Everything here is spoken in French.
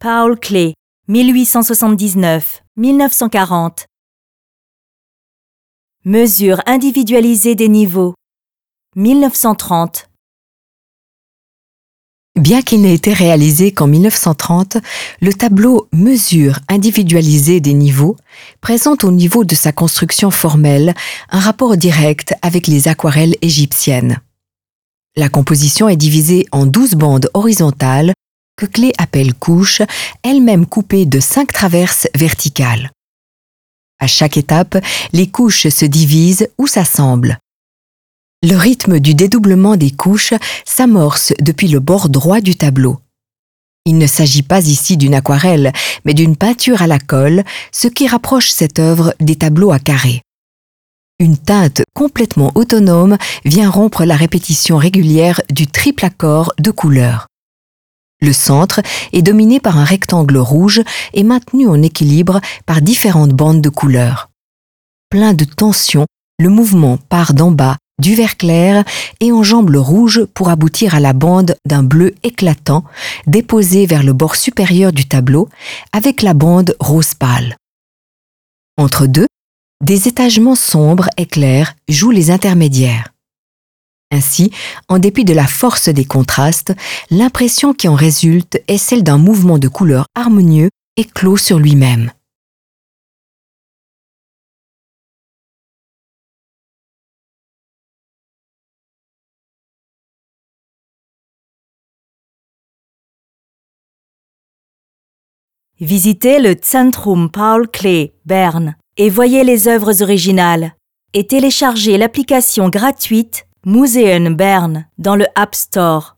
Paul Klee, 1879-1940. Mesure individualisée des niveaux. 1930. Bien qu'il n'ait été réalisé qu'en 1930, le tableau Mesure individualisée des niveaux présente au niveau de sa construction formelle un rapport direct avec les aquarelles égyptiennes. La composition est divisée en 12 bandes horizontales que Clé appelle couches, elles-mêmes coupées de cinq traverses verticales. À chaque étape, les couches se divisent ou s'assemblent. Le rythme du dédoublement des couches s'amorce depuis le bord droit du tableau. Il ne s'agit pas ici d'une aquarelle, mais d'une peinture à la colle, ce qui rapproche cette œuvre des tableaux à carré. Une teinte complètement autonome vient rompre la répétition régulière du triple accord de couleurs. Le centre est dominé par un rectangle rouge et maintenu en équilibre par différentes bandes de couleurs. Plein de tension, le mouvement part d'en bas du vert clair et enjambe le rouge pour aboutir à la bande d'un bleu éclatant déposée vers le bord supérieur du tableau avec la bande rose pâle. Entre deux, des étagements sombres et clairs jouent les intermédiaires. Ainsi, en dépit de la force des contrastes, l'impression qui en résulte est celle d'un mouvement de couleurs harmonieux et clos sur lui-même. Visitez le Zentrum Paul Klee, Berne, et voyez les œuvres originales. Et téléchargez l'application gratuite Museum Berne dans le App Store.